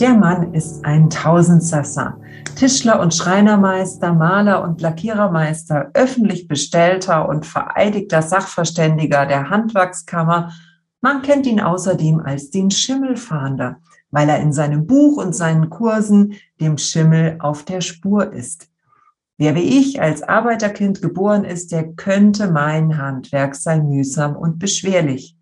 Der Mann ist ein Tausendsassa. Tischler und Schreinermeister, Maler und Lackierermeister, öffentlich bestellter und vereidigter Sachverständiger der Handwerkskammer. Man kennt ihn außerdem als den Schimmelfahnder, weil er in seinem Buch und seinen Kursen dem Schimmel auf der Spur ist. Wer wie ich als Arbeiterkind geboren ist, der könnte mein Handwerk sein mühsam und beschwerlich.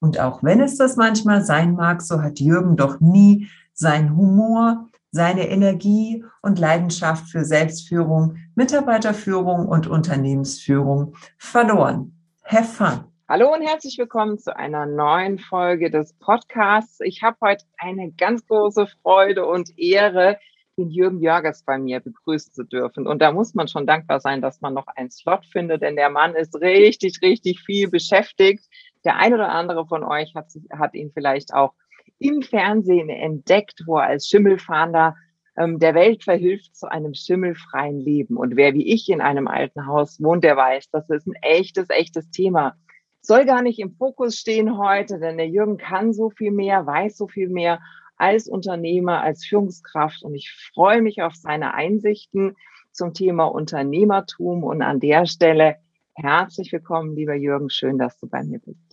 Und auch wenn es das manchmal sein mag, so hat Jürgen doch nie sein Humor, seine Energie und Leidenschaft für Selbstführung, Mitarbeiterführung und Unternehmensführung verloren. Have fun! Hallo und herzlich willkommen zu einer neuen Folge des Podcasts. Ich habe heute eine ganz große Freude und Ehre, den Jürgen Jörgers bei mir begrüßen zu dürfen. Und da muss man schon dankbar sein, dass man noch einen Slot findet, denn der Mann ist richtig, richtig viel beschäftigt. Der ein oder andere von euch hat, hat ihn vielleicht auch im Fernsehen entdeckt, wo er als Schimmelfahnder ähm, der Welt verhilft zu einem schimmelfreien Leben. Und wer wie ich in einem alten Haus wohnt, der weiß, das ist ein echtes, echtes Thema. Soll gar nicht im Fokus stehen heute, denn der Jürgen kann so viel mehr, weiß so viel mehr als Unternehmer, als Führungskraft. Und ich freue mich auf seine Einsichten zum Thema Unternehmertum. Und an der Stelle herzlich willkommen, lieber Jürgen. Schön, dass du bei mir bist.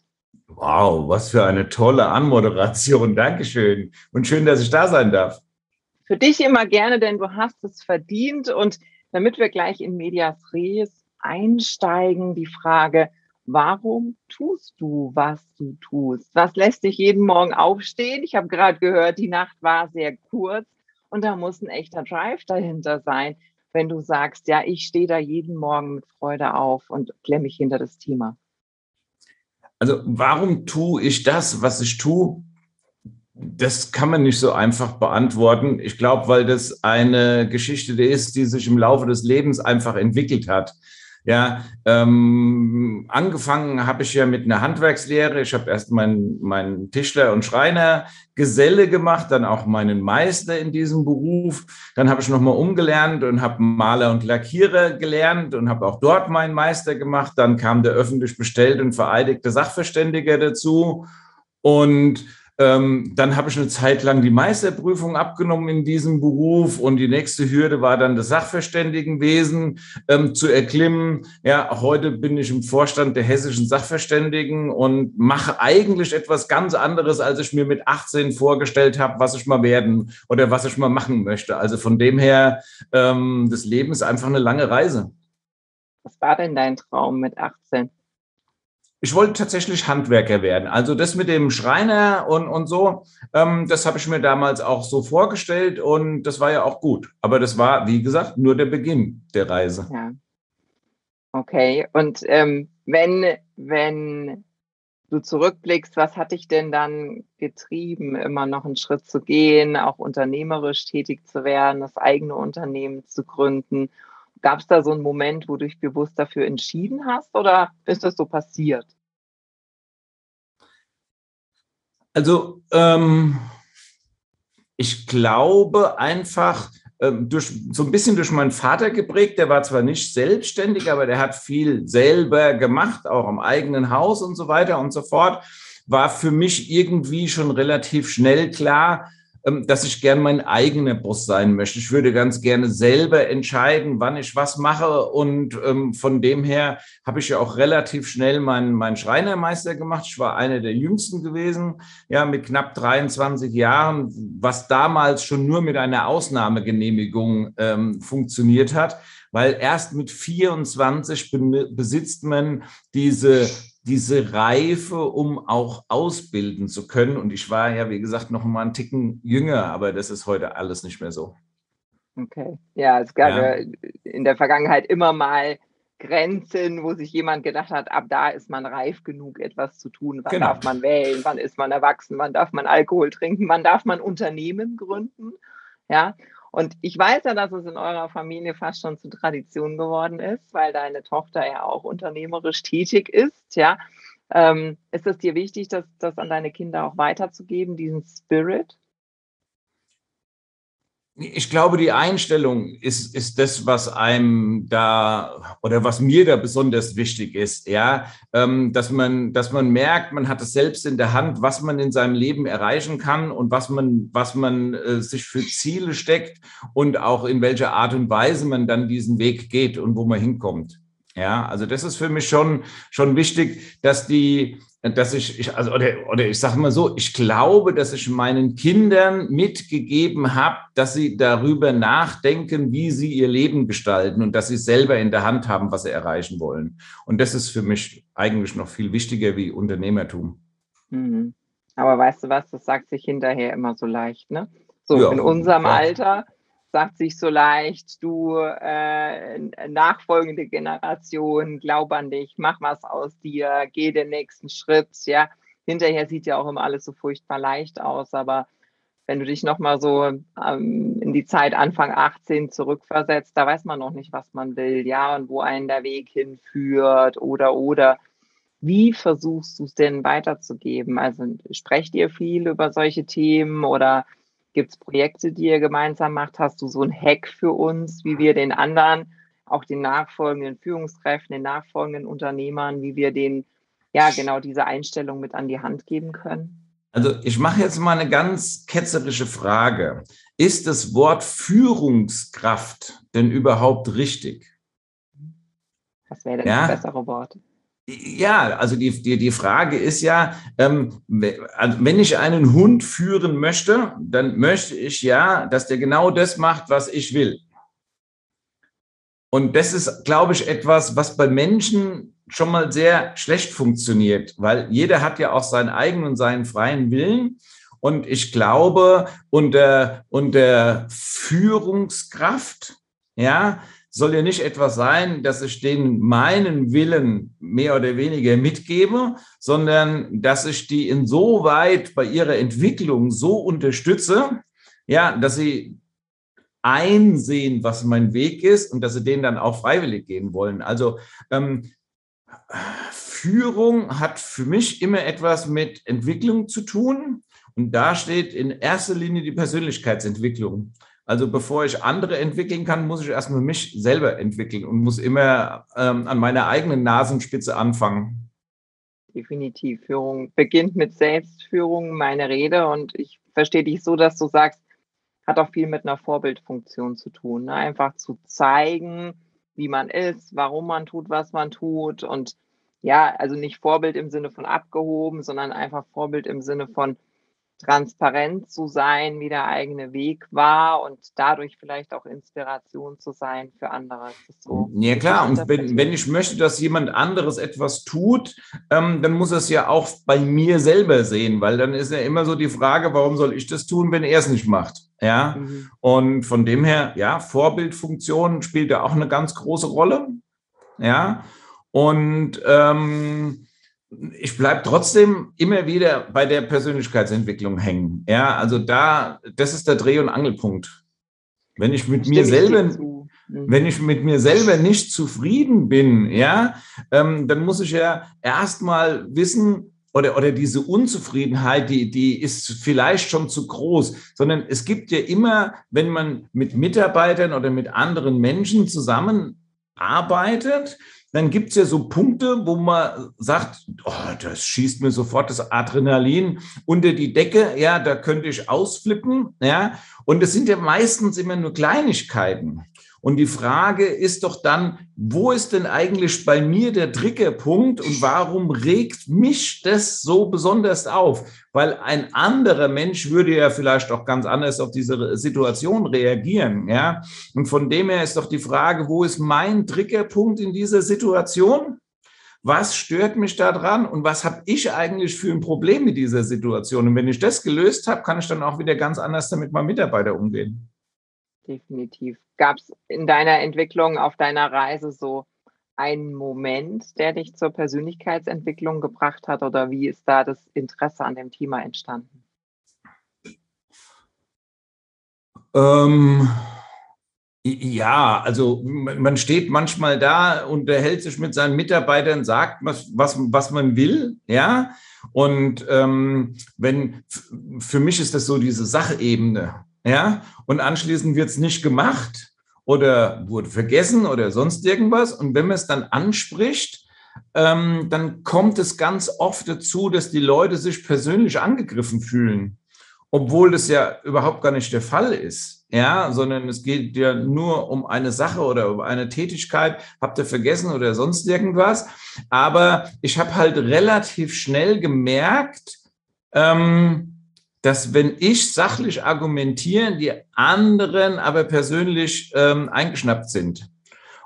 Wow, was für eine tolle Anmoderation. Dankeschön. Und schön, dass ich da sein darf. Für dich immer gerne, denn du hast es verdient. Und damit wir gleich in Medias Res einsteigen, die Frage, warum tust du, was du tust? Was lässt dich jeden Morgen aufstehen? Ich habe gerade gehört, die Nacht war sehr kurz und da muss ein echter Drive dahinter sein, wenn du sagst, ja, ich stehe da jeden Morgen mit Freude auf und klemme mich hinter das Thema. Also warum tue ich das, was ich tue? Das kann man nicht so einfach beantworten. Ich glaube, weil das eine Geschichte ist, die sich im Laufe des Lebens einfach entwickelt hat. Ja, ähm, angefangen habe ich ja mit einer Handwerkslehre. Ich habe erst meinen mein Tischler und Schreiner Geselle gemacht, dann auch meinen Meister in diesem Beruf. Dann habe ich nochmal umgelernt und habe Maler und Lackierer gelernt und habe auch dort meinen Meister gemacht. Dann kam der öffentlich bestellte und vereidigte Sachverständiger dazu. Und ähm, dann habe ich eine Zeit lang die Meisterprüfung abgenommen in diesem Beruf und die nächste Hürde war dann das Sachverständigenwesen ähm, zu erklimmen. Ja, heute bin ich im Vorstand der hessischen Sachverständigen und mache eigentlich etwas ganz anderes, als ich mir mit 18 vorgestellt habe, was ich mal werden oder was ich mal machen möchte. Also von dem her, ähm, das Leben ist einfach eine lange Reise. Was war denn dein Traum mit 18? Ich wollte tatsächlich Handwerker werden. Also das mit dem Schreiner und, und so, ähm, das habe ich mir damals auch so vorgestellt und das war ja auch gut. Aber das war, wie gesagt, nur der Beginn der Reise. Ja. Okay, und ähm, wenn, wenn du zurückblickst, was hat dich denn dann getrieben, immer noch einen Schritt zu gehen, auch unternehmerisch tätig zu werden, das eigene Unternehmen zu gründen? Gab es da so einen Moment, wo du dich bewusst dafür entschieden hast oder ist das so passiert? Also ähm, ich glaube einfach ähm, durch so ein bisschen durch meinen Vater geprägt. Der war zwar nicht selbstständig, aber der hat viel selber gemacht, auch im eigenen Haus und so weiter und so fort. War für mich irgendwie schon relativ schnell klar, dass ich gern mein eigener Boss sein möchte. Ich würde ganz gerne selber entscheiden, wann ich was mache. Und ähm, von dem her habe ich ja auch relativ schnell meinen, meinen Schreinermeister gemacht. Ich war einer der jüngsten gewesen, ja, mit knapp 23 Jahren, was damals schon nur mit einer Ausnahmegenehmigung ähm, funktioniert hat weil erst mit 24 besitzt man diese diese Reife, um auch ausbilden zu können. Und ich war ja, wie gesagt, noch mal einen Ticken jünger, aber das ist heute alles nicht mehr so. Okay. Ja, es gab ja. in der Vergangenheit immer mal Grenzen, wo sich jemand gedacht hat, ab da ist man reif genug, etwas zu tun. Wann genau. darf man wählen? Wann ist man erwachsen? Wann darf man Alkohol trinken? Wann darf man Unternehmen gründen? Ja. Und ich weiß ja, dass es in eurer Familie fast schon zur Tradition geworden ist, weil deine Tochter ja auch unternehmerisch tätig ist. Ja. Ähm, ist es dir wichtig, das, das an deine Kinder auch weiterzugeben, diesen Spirit? Ich glaube, die Einstellung ist, ist das, was einem da oder was mir da besonders wichtig ist, ja, ähm, dass man, dass man merkt, man hat es selbst in der Hand, was man in seinem Leben erreichen kann und was man, was man äh, sich für Ziele steckt und auch in welcher Art und Weise man dann diesen Weg geht und wo man hinkommt. Ja, also das ist für mich schon, schon wichtig, dass die, dass ich, ich also, oder, oder ich sage mal so, ich glaube, dass ich meinen Kindern mitgegeben habe, dass sie darüber nachdenken, wie sie ihr Leben gestalten und dass sie selber in der Hand haben, was sie erreichen wollen. Und das ist für mich eigentlich noch viel wichtiger wie Unternehmertum. Mhm. Aber weißt du was, das sagt sich hinterher immer so leicht, ne? So ja, in unserem ja. Alter sagt sich so leicht, du äh, nachfolgende Generation, glaub an dich, mach was aus dir, geh den nächsten Schritt, ja. Hinterher sieht ja auch immer alles so furchtbar leicht aus, aber wenn du dich nochmal so ähm, in die Zeit Anfang 18 zurückversetzt, da weiß man noch nicht, was man will, ja, und wo einen der Weg hinführt oder, oder. Wie versuchst du es denn weiterzugeben? Also sprecht ihr viel über solche Themen oder Gibt es Projekte, die ihr gemeinsam macht? Hast du so ein Hack für uns, wie wir den anderen, auch den nachfolgenden Führungskräften, den nachfolgenden Unternehmern, wie wir denen ja genau diese Einstellung mit an die Hand geben können? Also ich mache jetzt mal eine ganz ketzerische Frage. Ist das Wort Führungskraft denn überhaupt richtig? Was wäre denn ja? das bessere Wort? Ja, also die, die, die Frage ist ja, ähm, also wenn ich einen Hund führen möchte, dann möchte ich ja, dass der genau das macht, was ich will. Und das ist, glaube ich, etwas, was bei Menschen schon mal sehr schlecht funktioniert, weil jeder hat ja auch seinen eigenen und seinen freien Willen. Und ich glaube, unter, unter Führungskraft, ja, soll ja nicht etwas sein, dass ich denen meinen Willen mehr oder weniger mitgebe, sondern dass ich die insoweit bei ihrer Entwicklung so unterstütze, ja, dass sie einsehen, was mein Weg ist und dass sie den dann auch freiwillig gehen wollen. Also ähm, Führung hat für mich immer etwas mit Entwicklung zu tun. Und da steht in erster Linie die Persönlichkeitsentwicklung. Also bevor ich andere entwickeln kann, muss ich erstmal mich selber entwickeln und muss immer ähm, an meiner eigenen Nasenspitze anfangen. Definitiv. Führung beginnt mit Selbstführung, meine Rede. Und ich verstehe dich so, dass du sagst, hat auch viel mit einer Vorbildfunktion zu tun. Ne? Einfach zu zeigen, wie man ist, warum man tut, was man tut. Und ja, also nicht Vorbild im Sinne von abgehoben, sondern einfach Vorbild im Sinne von, transparent zu sein, wie der eigene Weg war und dadurch vielleicht auch Inspiration zu sein für andere. So, ja klar, und wenn, wenn ich möchte, dass jemand anderes etwas tut, ähm, dann muss er es ja auch bei mir selber sehen, weil dann ist ja immer so die Frage, warum soll ich das tun, wenn er es nicht macht? Ja, mhm. und von dem her, ja, Vorbildfunktion spielt da auch eine ganz große Rolle. Ja, und ähm, ich bleibe trotzdem immer wieder bei der Persönlichkeitsentwicklung hängen. Ja, also da, das ist der Dreh- und Angelpunkt. Wenn ich mit mir selber, mhm. wenn ich mit mir selber nicht zufrieden bin, ja, ähm, dann muss ich ja erstmal wissen, oder, oder diese Unzufriedenheit, die, die ist vielleicht schon zu groß, sondern es gibt ja immer, wenn man mit Mitarbeitern oder mit anderen Menschen zusammenarbeitet, dann gibt es ja so Punkte, wo man sagt, oh, das schießt mir sofort das Adrenalin unter die Decke, ja, da könnte ich ausflippen, ja. Und es sind ja meistens immer nur Kleinigkeiten. Und die Frage ist doch dann, wo ist denn eigentlich bei mir der Triggerpunkt und warum regt mich das so besonders auf? Weil ein anderer Mensch würde ja vielleicht auch ganz anders auf diese Situation reagieren, ja? Und von dem her ist doch die Frage, wo ist mein Triggerpunkt in dieser Situation? was stört mich daran und was habe ich eigentlich für ein Problem mit dieser Situation. Und wenn ich das gelöst habe, kann ich dann auch wieder ganz anders damit meinem Mitarbeiter umgehen. Definitiv. Gab es in deiner Entwicklung auf deiner Reise so einen Moment, der dich zur Persönlichkeitsentwicklung gebracht hat oder wie ist da das Interesse an dem Thema entstanden? Ähm, ja, also man steht manchmal da, unterhält sich mit seinen Mitarbeitern, sagt, was, was, was man will, ja. Und ähm, wenn für mich ist das so diese Sachebene, ja, und anschließend wird es nicht gemacht oder wurde vergessen oder sonst irgendwas. Und wenn man es dann anspricht, ähm, dann kommt es ganz oft dazu, dass die Leute sich persönlich angegriffen fühlen, obwohl das ja überhaupt gar nicht der Fall ist ja, sondern es geht ja nur um eine Sache oder um eine Tätigkeit, habt ihr vergessen oder sonst irgendwas. Aber ich habe halt relativ schnell gemerkt, ähm, dass wenn ich sachlich argumentiere, die anderen aber persönlich ähm, eingeschnappt sind.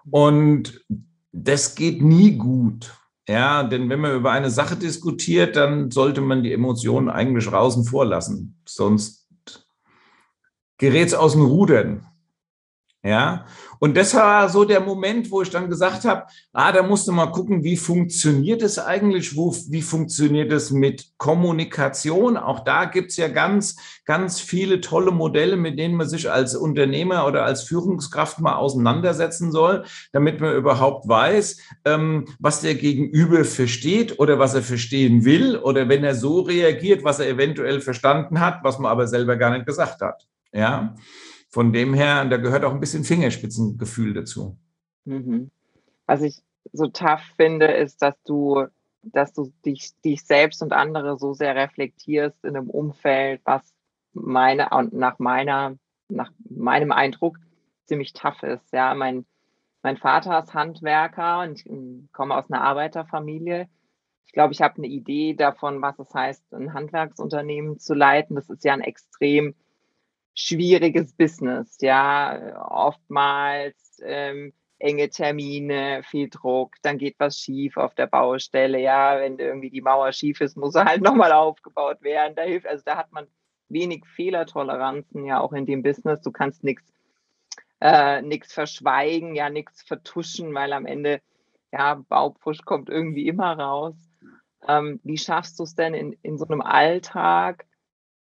Und das geht nie gut. Ja, denn wenn man über eine Sache diskutiert, dann sollte man die Emotionen eigentlich draußen vorlassen. Sonst gerät es aus den Rudern. Ja, und das war so der Moment, wo ich dann gesagt habe, ah, da musst du mal gucken, wie funktioniert es eigentlich, wo, wie funktioniert es mit Kommunikation? Auch da gibt's ja ganz, ganz viele tolle Modelle, mit denen man sich als Unternehmer oder als Führungskraft mal auseinandersetzen soll, damit man überhaupt weiß, ähm, was der Gegenüber versteht oder was er verstehen will oder wenn er so reagiert, was er eventuell verstanden hat, was man aber selber gar nicht gesagt hat. Ja, von dem her, da gehört auch ein bisschen Fingerspitzengefühl dazu. Mhm. Was ich so tough finde, ist, dass du, dass du dich, dich selbst und andere so sehr reflektierst in einem Umfeld, was meine und nach meiner, nach meinem Eindruck ziemlich tough ist. Ja, mein, mein Vater ist Handwerker und ich komme aus einer Arbeiterfamilie. Ich glaube, ich habe eine Idee davon, was es heißt, ein Handwerksunternehmen zu leiten. Das ist ja ein extrem schwieriges Business, ja, oftmals ähm, enge Termine, viel Druck, dann geht was schief auf der Baustelle, ja, wenn irgendwie die Mauer schief ist, muss er halt nochmal aufgebaut werden, da hilft, also da hat man wenig Fehlertoleranzen ja auch in dem Business, du kannst nichts äh, nichts verschweigen, ja, nichts vertuschen, weil am Ende, ja, Baupfusch kommt irgendwie immer raus. Ähm, wie schaffst du es denn in, in so einem Alltag,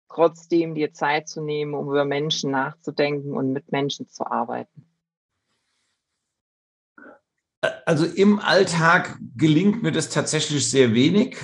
trotzdem dir Zeit zu nehmen, um über Menschen nachzudenken und mit Menschen zu arbeiten? Also im Alltag gelingt mir das tatsächlich sehr wenig.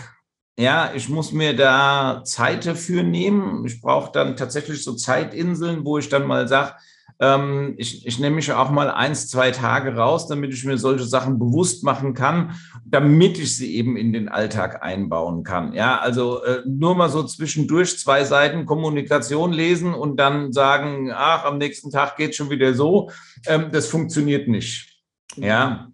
Ja, ich muss mir da Zeit dafür nehmen. Ich brauche dann tatsächlich so Zeitinseln, wo ich dann mal sage, ähm, ich, ich nehme mich auch mal eins, zwei Tage raus, damit ich mir solche Sachen bewusst machen kann, damit ich sie eben in den Alltag einbauen kann. Ja, also äh, nur mal so zwischendurch zwei Seiten Kommunikation lesen und dann sagen, ach, am nächsten Tag geht schon wieder so. Ähm, das funktioniert nicht. Ja,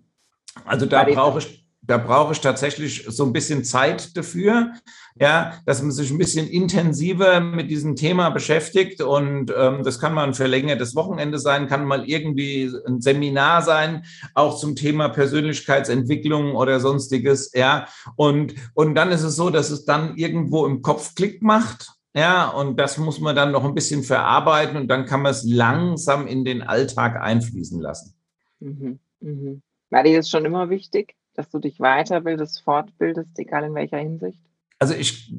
also da brauche ich da brauche ich tatsächlich so ein bisschen Zeit dafür, ja, dass man sich ein bisschen intensiver mit diesem Thema beschäftigt und ähm, das kann mal ein verlängertes Wochenende sein, kann mal irgendwie ein Seminar sein, auch zum Thema Persönlichkeitsentwicklung oder sonstiges, ja, und und dann ist es so, dass es dann irgendwo im Kopf Klick macht. Ja, und das muss man dann noch ein bisschen verarbeiten und dann kann man es langsam in den Alltag einfließen lassen. Mhm, mhm. War dir das schon immer wichtig? Dass du dich weiterbildest, fortbildest, egal in welcher Hinsicht? Also ich,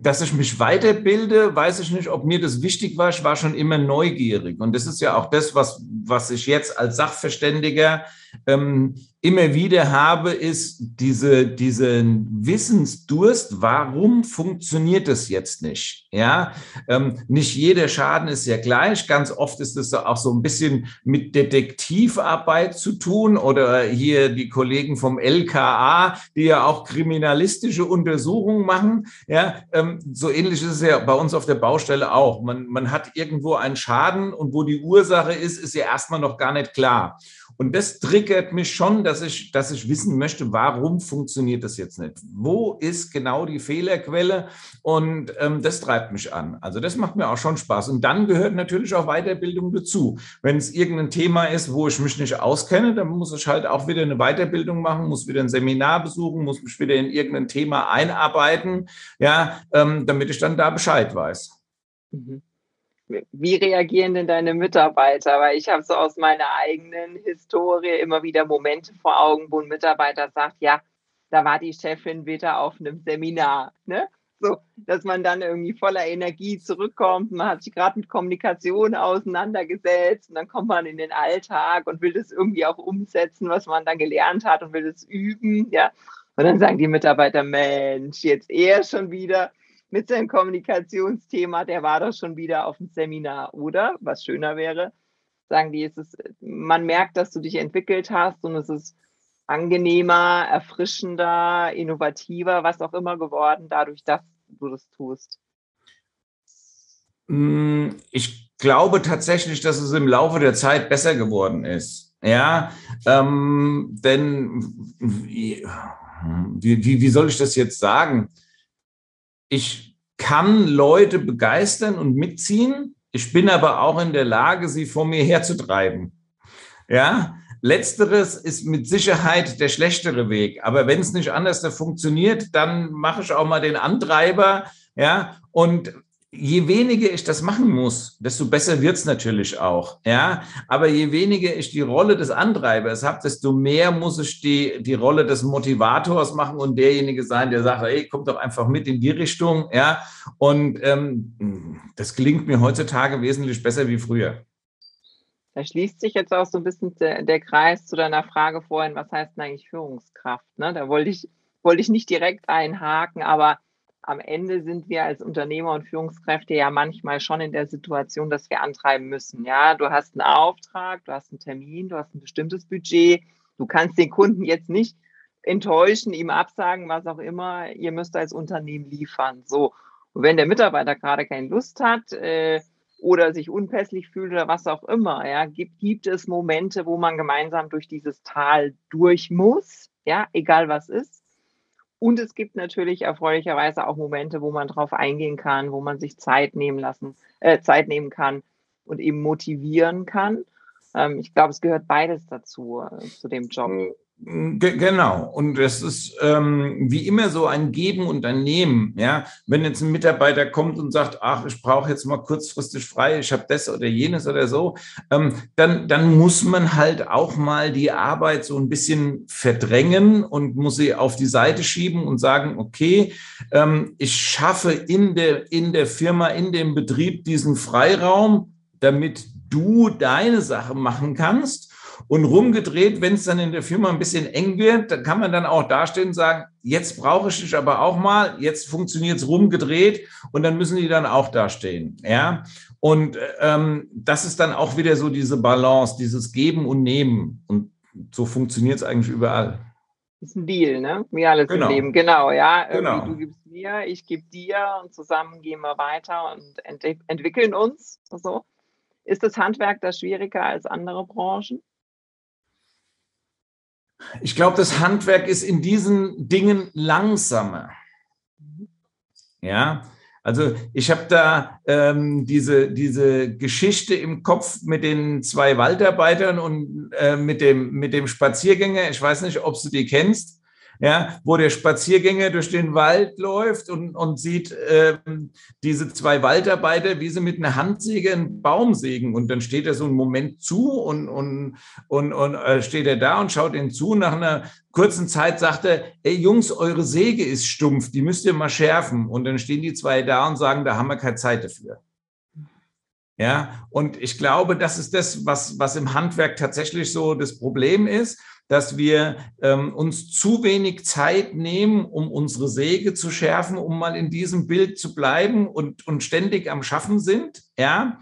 dass ich mich weiterbilde, weiß ich nicht, ob mir das wichtig war. Ich war schon immer neugierig. Und das ist ja auch das, was, was ich jetzt als Sachverständiger ähm, immer wieder habe, ist diese, diesen Wissensdurst, warum funktioniert das jetzt nicht? Ja, ähm, nicht jeder Schaden ist ja gleich. Ganz oft ist es auch so ein bisschen mit Detektivarbeit zu tun oder hier die Kollegen vom LKA, die ja auch kriminalistische Untersuchungen machen. Ja, ähm, so ähnlich ist es ja bei uns auf der Baustelle auch. Man, man hat irgendwo einen Schaden und wo die Ursache ist, ist ja erstmal noch gar nicht klar. Und das triggert mich schon, dass ich, dass ich wissen möchte, warum funktioniert das jetzt nicht? Wo ist genau die Fehlerquelle? Und ähm, das treibt mich an. Also das macht mir auch schon Spaß. Und dann gehört natürlich auch Weiterbildung dazu. Wenn es irgendein Thema ist, wo ich mich nicht auskenne, dann muss ich halt auch wieder eine Weiterbildung machen, muss wieder ein Seminar besuchen, muss mich wieder in irgendein Thema einarbeiten, ja, ähm, damit ich dann da Bescheid weiß. Mhm wie reagieren denn deine Mitarbeiter? Weil ich habe so aus meiner eigenen Historie immer wieder Momente vor Augen, wo ein Mitarbeiter sagt, ja, da war die Chefin wieder auf einem Seminar. Ne? So, dass man dann irgendwie voller Energie zurückkommt. Man hat sich gerade mit Kommunikation auseinandergesetzt und dann kommt man in den Alltag und will das irgendwie auch umsetzen, was man da gelernt hat und will das üben. Ja. Und dann sagen die Mitarbeiter, Mensch, jetzt eher schon wieder mit seinem Kommunikationsthema, der war doch schon wieder auf dem Seminar, oder? Was schöner wäre, sagen die, es ist, man merkt, dass du dich entwickelt hast und es ist angenehmer, erfrischender, innovativer, was auch immer geworden, dadurch, dass du das tust. Hm, ich glaube tatsächlich, dass es im Laufe der Zeit besser geworden ist. Ja, ähm, denn wie, wie, wie soll ich das jetzt sagen? Ich kann Leute begeistern und mitziehen. Ich bin aber auch in der Lage, sie vor mir herzutreiben. Ja, letzteres ist mit Sicherheit der schlechtere Weg. Aber wenn es nicht anders funktioniert, dann mache ich auch mal den Antreiber. Ja, und je weniger ich das machen muss, desto besser wird's natürlich auch. Ja, aber je weniger ich die Rolle des Antreibers habe, desto mehr muss ich die, die Rolle des Motivators machen und derjenige sein, der sagt, hey, komm doch einfach mit in die Richtung. Ja, und ähm, das gelingt mir heutzutage wesentlich besser wie früher. Da schließt sich jetzt auch so ein bisschen der, der Kreis zu deiner Frage vorhin, was heißt denn eigentlich Führungskraft? Ne? Da wollte ich, wollte ich nicht direkt einhaken, aber am Ende sind wir als Unternehmer und Führungskräfte ja manchmal schon in der Situation, dass wir antreiben müssen. Ja, du hast einen Auftrag, du hast einen Termin, du hast ein bestimmtes Budget. Du kannst den Kunden jetzt nicht enttäuschen, ihm absagen, was auch immer. Ihr müsst als Unternehmen liefern. So. Und wenn der Mitarbeiter gerade keine Lust hat, äh, oder sich unpässlich fühlt oder was auch immer, ja, gibt, gibt es Momente, wo man gemeinsam durch dieses Tal durch muss, ja, egal was ist. Und es gibt natürlich erfreulicherweise auch Momente, wo man drauf eingehen kann, wo man sich Zeit nehmen lassen, äh, Zeit nehmen kann und eben motivieren kann. Ähm, ich glaube, es gehört beides dazu, äh, zu dem Job. Genau. Und es ist ähm, wie immer so ein Geben und ein Nehmen. Ja, wenn jetzt ein Mitarbeiter kommt und sagt, ach, ich brauche jetzt mal kurzfristig frei, ich habe das oder jenes oder so, ähm, dann, dann muss man halt auch mal die Arbeit so ein bisschen verdrängen und muss sie auf die Seite schieben und sagen, okay, ähm, ich schaffe in der, in der Firma, in dem Betrieb diesen Freiraum, damit du deine Sache machen kannst. Und rumgedreht, wenn es dann in der Firma ein bisschen eng wird, dann kann man dann auch dastehen und sagen, jetzt brauche ich dich aber auch mal, jetzt funktioniert es rumgedreht und dann müssen die dann auch dastehen. Ja. Und ähm, das ist dann auch wieder so diese Balance, dieses Geben und Nehmen. Und so funktioniert es eigentlich überall. Das ist ein Deal, ne? Wie alles genau. im Leben. Genau, ja. Genau. Du gibst mir, ich gebe dir und zusammen gehen wir weiter und ent entwickeln uns. So. Ist das Handwerk da schwieriger als andere Branchen? Ich glaube, das Handwerk ist in diesen Dingen langsamer. Ja, also ich habe da ähm, diese, diese Geschichte im Kopf mit den zwei Waldarbeitern und äh, mit, dem, mit dem Spaziergänger. Ich weiß nicht, ob du die kennst ja, wo der Spaziergänger durch den Wald läuft und, und sieht ähm, diese zwei Waldarbeiter, wie sie mit einer Handsäge einen Baum sägen. Und dann steht er so einen Moment zu und, und, und, und äh, steht er da und schaut ihnen zu. Nach einer kurzen Zeit sagt er, ey Jungs, eure Säge ist stumpf, die müsst ihr mal schärfen. Und dann stehen die zwei da und sagen, da haben wir keine Zeit dafür. Ja, und ich glaube, das ist das, was, was im Handwerk tatsächlich so das Problem ist dass wir ähm, uns zu wenig Zeit nehmen, um unsere Säge zu schärfen, um mal in diesem Bild zu bleiben und, und ständig am Schaffen sind, ja,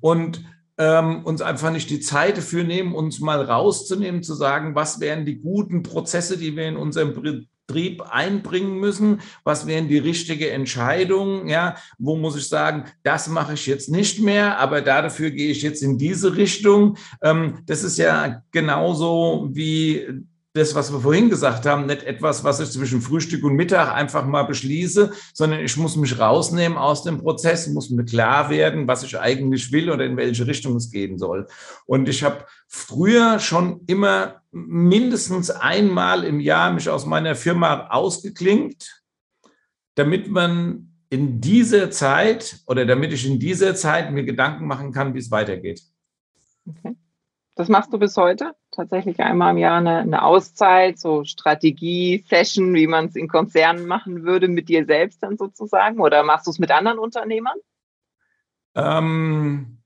und ähm, uns einfach nicht die Zeit dafür nehmen, uns mal rauszunehmen, zu sagen, was wären die guten Prozesse, die wir in unserem Betrieb einbringen müssen? Was wären die richtige Entscheidung? Ja, wo muss ich sagen, das mache ich jetzt nicht mehr, aber dafür gehe ich jetzt in diese Richtung. Ähm, das ist ja genauso wie das, was wir vorhin gesagt haben, nicht etwas, was ich zwischen Frühstück und Mittag einfach mal beschließe, sondern ich muss mich rausnehmen aus dem Prozess, muss mir klar werden, was ich eigentlich will oder in welche Richtung es gehen soll. Und ich habe früher schon immer mindestens einmal im Jahr mich aus meiner Firma ausgeklingt, damit man in dieser Zeit oder damit ich in dieser Zeit mir Gedanken machen kann, wie es weitergeht. Okay. Das machst du bis heute? Tatsächlich einmal im Jahr eine, eine Auszeit, so Strategie-Session, wie man es in Konzernen machen würde, mit dir selbst dann sozusagen? Oder machst du es mit anderen Unternehmern? Ähm,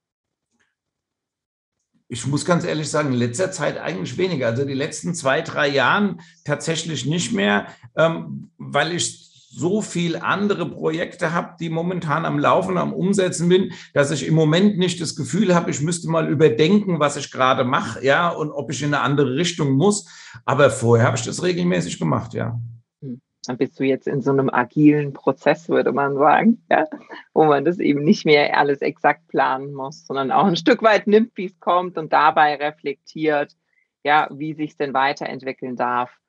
ich muss ganz ehrlich sagen, in letzter Zeit eigentlich weniger. Also die letzten zwei, drei Jahren tatsächlich nicht mehr, ähm, weil ich so viel andere Projekte habe, die momentan am Laufen, am Umsetzen bin, dass ich im Moment nicht das Gefühl habe, ich müsste mal überdenken, was ich gerade mache, ja, und ob ich in eine andere Richtung muss. Aber vorher habe ich das regelmäßig gemacht, ja. Hm. Dann bist du jetzt in so einem agilen Prozess, würde man sagen, ja, wo man das eben nicht mehr alles exakt planen muss, sondern auch ein Stück weit nimmt, wie es kommt und dabei reflektiert, ja, wie sich denn weiterentwickeln darf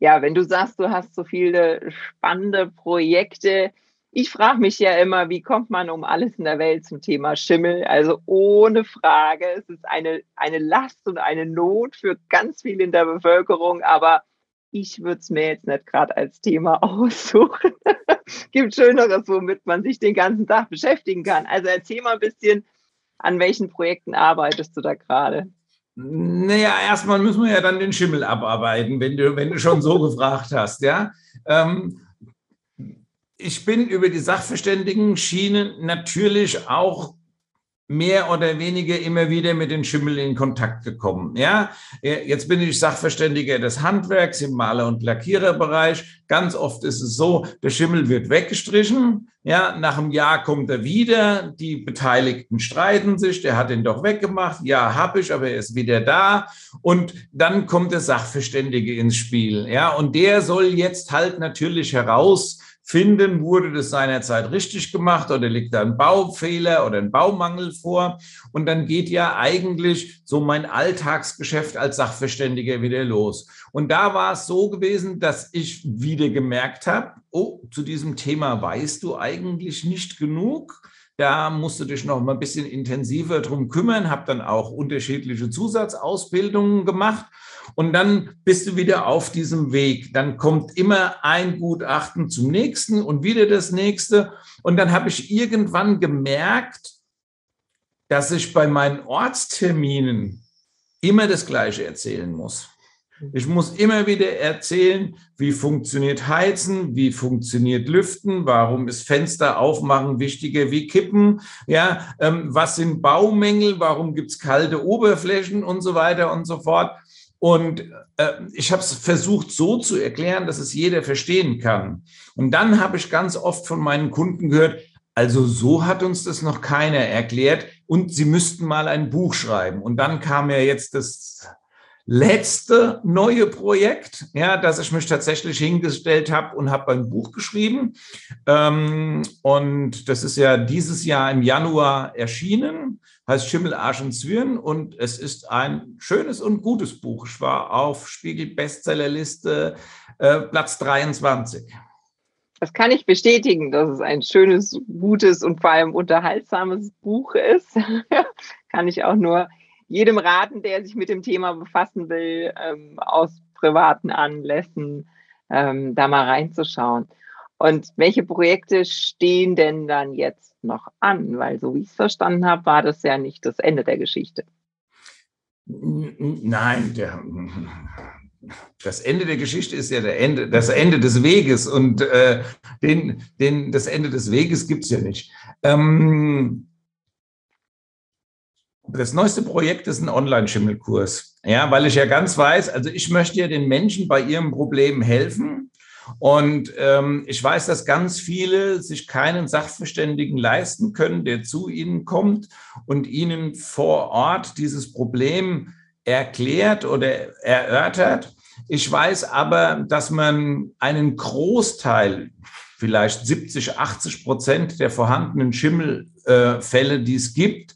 ja, wenn du sagst, du hast so viele spannende Projekte, ich frage mich ja immer, wie kommt man um alles in der Welt zum Thema Schimmel? Also ohne Frage, es ist eine, eine Last und eine Not für ganz viele in der Bevölkerung, aber ich würde es mir jetzt nicht gerade als Thema aussuchen. Gibt Schöneres, womit man sich den ganzen Tag beschäftigen kann. Also erzähl mal ein bisschen, an welchen Projekten arbeitest du da gerade? Naja, erstmal müssen wir ja dann den Schimmel abarbeiten, wenn du, wenn du schon so gefragt hast, ja. Ähm, ich bin über die Sachverständigen-Schiene natürlich auch mehr oder weniger immer wieder mit den Schimmel in Kontakt gekommen. Ja, jetzt bin ich Sachverständiger des Handwerks im Maler- und Lackiererbereich. Ganz oft ist es so, der Schimmel wird weggestrichen. Ja, nach einem Jahr kommt er wieder. Die Beteiligten streiten sich. Der hat ihn doch weggemacht. Ja, habe ich, aber er ist wieder da. Und dann kommt der Sachverständige ins Spiel. Ja, und der soll jetzt halt natürlich heraus finden, wurde das seinerzeit richtig gemacht oder liegt da ein Baufehler oder ein Baumangel vor. Und dann geht ja eigentlich so mein Alltagsgeschäft als Sachverständiger wieder los. Und da war es so gewesen, dass ich wieder gemerkt habe, oh, zu diesem Thema weißt du eigentlich nicht genug. Da musst du dich noch mal ein bisschen intensiver drum kümmern, habe dann auch unterschiedliche Zusatzausbildungen gemacht und dann bist du wieder auf diesem Weg. Dann kommt immer ein Gutachten zum nächsten und wieder das nächste. Und dann habe ich irgendwann gemerkt, dass ich bei meinen Ortsterminen immer das Gleiche erzählen muss. Ich muss immer wieder erzählen, wie funktioniert Heizen, wie funktioniert Lüften, warum ist Fenster aufmachen wichtiger wie Kippen, ja, ähm, was sind Baumängel, warum gibt es kalte Oberflächen und so weiter und so fort. Und äh, ich habe es versucht so zu erklären, dass es jeder verstehen kann. Und dann habe ich ganz oft von meinen Kunden gehört, also so hat uns das noch keiner erklärt und sie müssten mal ein Buch schreiben. Und dann kam ja jetzt das letzte neue Projekt, ja, dass ich mich tatsächlich hingestellt habe und habe ein Buch geschrieben. Ähm, und das ist ja dieses Jahr im Januar erschienen heißt Schimmel, Arsch und Zwirn und es ist ein schönes und gutes Buch. Ich war auf Spiegel Bestsellerliste äh, Platz 23. Das kann ich bestätigen, dass es ein schönes, gutes und vor allem unterhaltsames Buch ist. kann ich auch nur jedem raten, der sich mit dem Thema befassen will, ähm, aus privaten Anlässen ähm, da mal reinzuschauen. Und welche Projekte stehen denn dann jetzt noch an? Weil so wie ich es verstanden habe, war das ja nicht das Ende der Geschichte. Nein, der, das Ende der Geschichte ist ja der Ende, das Ende des Weges und äh, den, den, das Ende des Weges gibt es ja nicht. Ähm, das neueste Projekt ist ein Online-Schimmelkurs. Ja, weil ich ja ganz weiß, also ich möchte ja den Menschen bei ihrem Problem helfen und ähm, ich weiß, dass ganz viele sich keinen Sachverständigen leisten können, der zu ihnen kommt und ihnen vor Ort dieses Problem erklärt oder erörtert. Ich weiß aber, dass man einen Großteil, vielleicht 70, 80 Prozent der vorhandenen Schimmelfälle, die es gibt,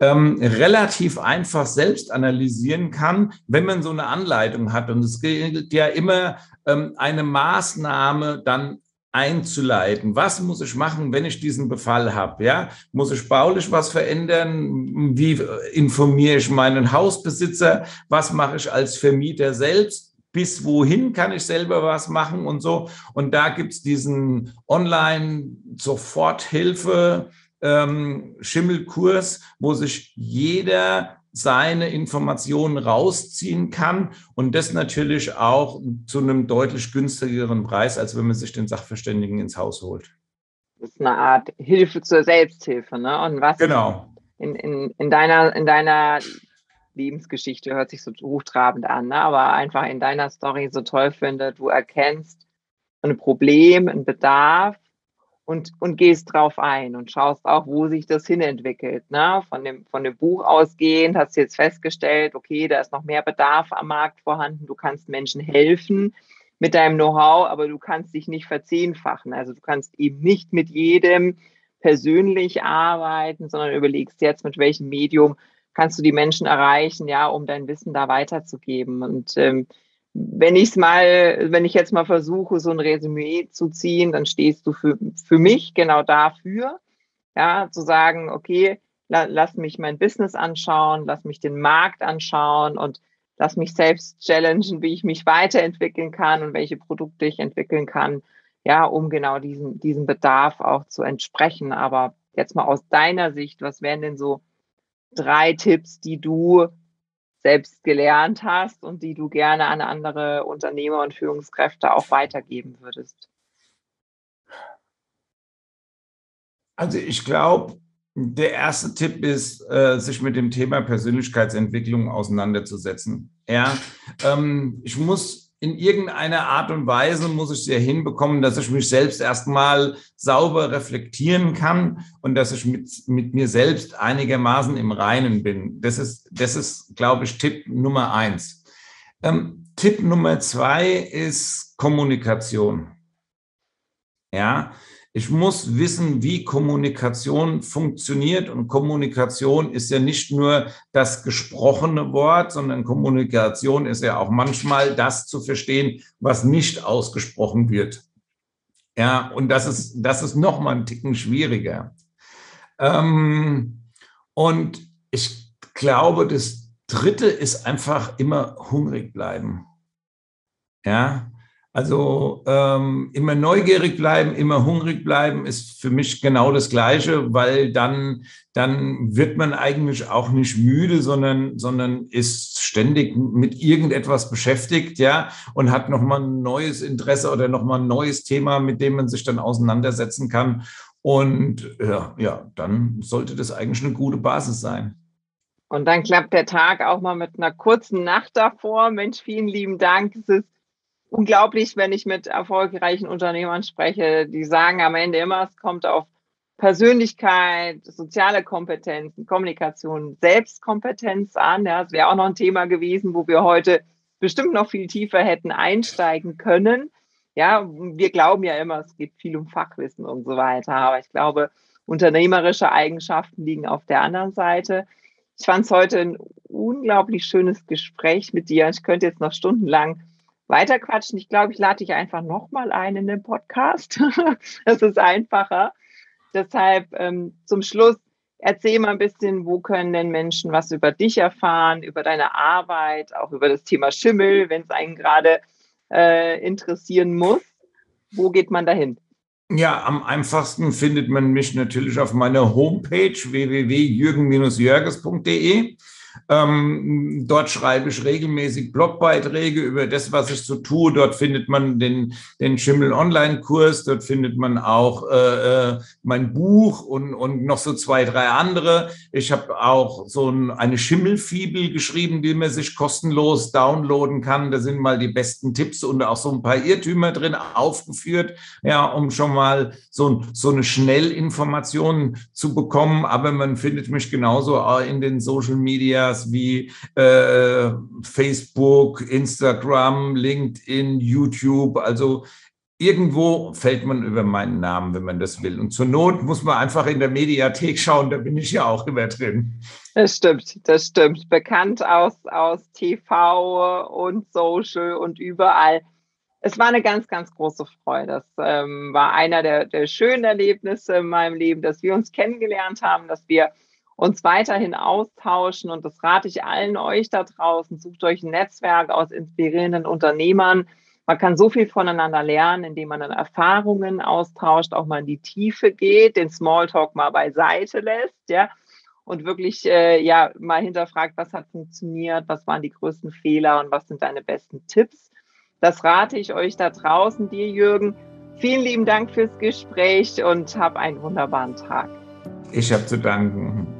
ähm, relativ einfach selbst analysieren kann, wenn man so eine Anleitung hat. Und es gilt ja immer, ähm, eine Maßnahme dann einzuleiten. Was muss ich machen, wenn ich diesen Befall habe? Ja, muss ich baulich was verändern? Wie informiere ich meinen Hausbesitzer? Was mache ich als Vermieter selbst? Bis wohin kann ich selber was machen und so? Und da gibt's diesen Online-Soforthilfe. Ähm, Schimmelkurs, wo sich jeder seine Informationen rausziehen kann und das natürlich auch zu einem deutlich günstigeren Preis, als wenn man sich den Sachverständigen ins Haus holt. Das ist eine Art Hilfe zur Selbsthilfe, ne? Und was genau. in, in, in, deiner, in deiner Lebensgeschichte hört sich so hochtrabend an, ne? aber einfach in deiner Story so toll finde, du erkennst ein Problem, ein Bedarf und, und gehst drauf ein und schaust auch, wo sich das hinentwickelt. Ne? Von, dem, von dem Buch ausgehend hast du jetzt festgestellt, okay, da ist noch mehr Bedarf am Markt vorhanden, du kannst Menschen helfen mit deinem Know-how, aber du kannst dich nicht verzehnfachen. Also du kannst eben nicht mit jedem persönlich arbeiten, sondern überlegst jetzt, mit welchem Medium kannst du die Menschen erreichen, ja, um dein Wissen da weiterzugeben. Und ähm, wenn ich mal, wenn ich jetzt mal versuche, so ein Resümee zu ziehen, dann stehst du für, für mich genau dafür, ja, zu sagen, okay, la, lass mich mein Business anschauen, lass mich den Markt anschauen und lass mich selbst challengen, wie ich mich weiterentwickeln kann und welche Produkte ich entwickeln kann, ja, um genau diesen, diesem Bedarf auch zu entsprechen. Aber jetzt mal aus deiner Sicht, was wären denn so drei Tipps, die du selbst gelernt hast und die du gerne an andere Unternehmer und Führungskräfte auch weitergeben würdest? Also ich glaube, der erste Tipp ist, äh, sich mit dem Thema Persönlichkeitsentwicklung auseinanderzusetzen. Ja, ähm, ich muss in irgendeiner Art und Weise muss ich es ja hinbekommen, dass ich mich selbst erstmal sauber reflektieren kann und dass ich mit, mit mir selbst einigermaßen im Reinen bin. Das ist, das ist, glaube ich, Tipp Nummer eins. Ähm, Tipp Nummer zwei ist Kommunikation. Ja, ich muss wissen, wie Kommunikation funktioniert. Und Kommunikation ist ja nicht nur das gesprochene Wort, sondern Kommunikation ist ja auch manchmal das zu verstehen, was nicht ausgesprochen wird. Ja, und das ist, das ist noch mal ein Ticken schwieriger. Ähm, und ich glaube, das dritte ist einfach immer hungrig bleiben. Ja, also ähm, immer neugierig bleiben, immer hungrig bleiben ist für mich genau das Gleiche, weil dann, dann wird man eigentlich auch nicht müde, sondern, sondern ist ständig mit irgendetwas beschäftigt, ja, und hat nochmal ein neues Interesse oder nochmal ein neues Thema, mit dem man sich dann auseinandersetzen kann. Und ja, ja, dann sollte das eigentlich eine gute Basis sein. Und dann klappt der Tag auch mal mit einer kurzen Nacht davor. Mensch, vielen lieben Dank. Es ist unglaublich, wenn ich mit erfolgreichen Unternehmern spreche, die sagen am Ende immer, es kommt auf Persönlichkeit, soziale Kompetenzen, Kommunikation, Selbstkompetenz an. Ja, das wäre auch noch ein Thema gewesen, wo wir heute bestimmt noch viel tiefer hätten einsteigen können. Ja, wir glauben ja immer, es geht viel um Fachwissen und so weiter. Aber ich glaube, unternehmerische Eigenschaften liegen auf der anderen Seite. Ich fand es heute ein unglaublich schönes Gespräch mit dir. Ich könnte jetzt noch stundenlang weiterquatschen. Ich glaube, ich lade dich einfach nochmal ein in den Podcast. das ist einfacher. Deshalb ähm, zum Schluss erzähl mal ein bisschen, wo können denn Menschen was über dich erfahren, über deine Arbeit, auch über das Thema Schimmel, wenn es einen gerade äh, interessieren muss. Wo geht man dahin? Ja, am einfachsten findet man mich natürlich auf meiner Homepage www.jürgen-jörges.de. Ähm, dort schreibe ich regelmäßig Blogbeiträge über das, was ich so tue. Dort findet man den, den Schimmel Online-Kurs, dort findet man auch äh, äh, mein Buch und, und noch so zwei, drei andere. Ich habe auch so ein, eine Schimmelfibel geschrieben, die man sich kostenlos downloaden kann. Da sind mal die besten Tipps und auch so ein paar Irrtümer drin aufgeführt, ja, um schon mal so, so eine Schnellinformation zu bekommen. Aber man findet mich genauso in den Social Media sowas wie äh, Facebook, Instagram, LinkedIn, YouTube. Also irgendwo fällt man über meinen Namen, wenn man das will. Und zur Not muss man einfach in der Mediathek schauen, da bin ich ja auch immer drin. Das stimmt, das stimmt. Bekannt aus, aus TV und Social und überall. Es war eine ganz, ganz große Freude. Das ähm, war einer der, der schönen Erlebnisse in meinem Leben, dass wir uns kennengelernt haben, dass wir uns weiterhin austauschen. Und das rate ich allen euch da draußen. Sucht euch ein Netzwerk aus inspirierenden Unternehmern, man kann so viel voneinander lernen, indem man dann Erfahrungen austauscht, auch mal in die Tiefe geht, den Smalltalk mal beiseite lässt, ja, und wirklich äh, ja mal hinterfragt, was hat funktioniert, was waren die größten Fehler und was sind deine besten Tipps. Das rate ich euch da draußen, dir Jürgen. Vielen lieben Dank fürs Gespräch und hab einen wunderbaren Tag. Ich habe zu danken.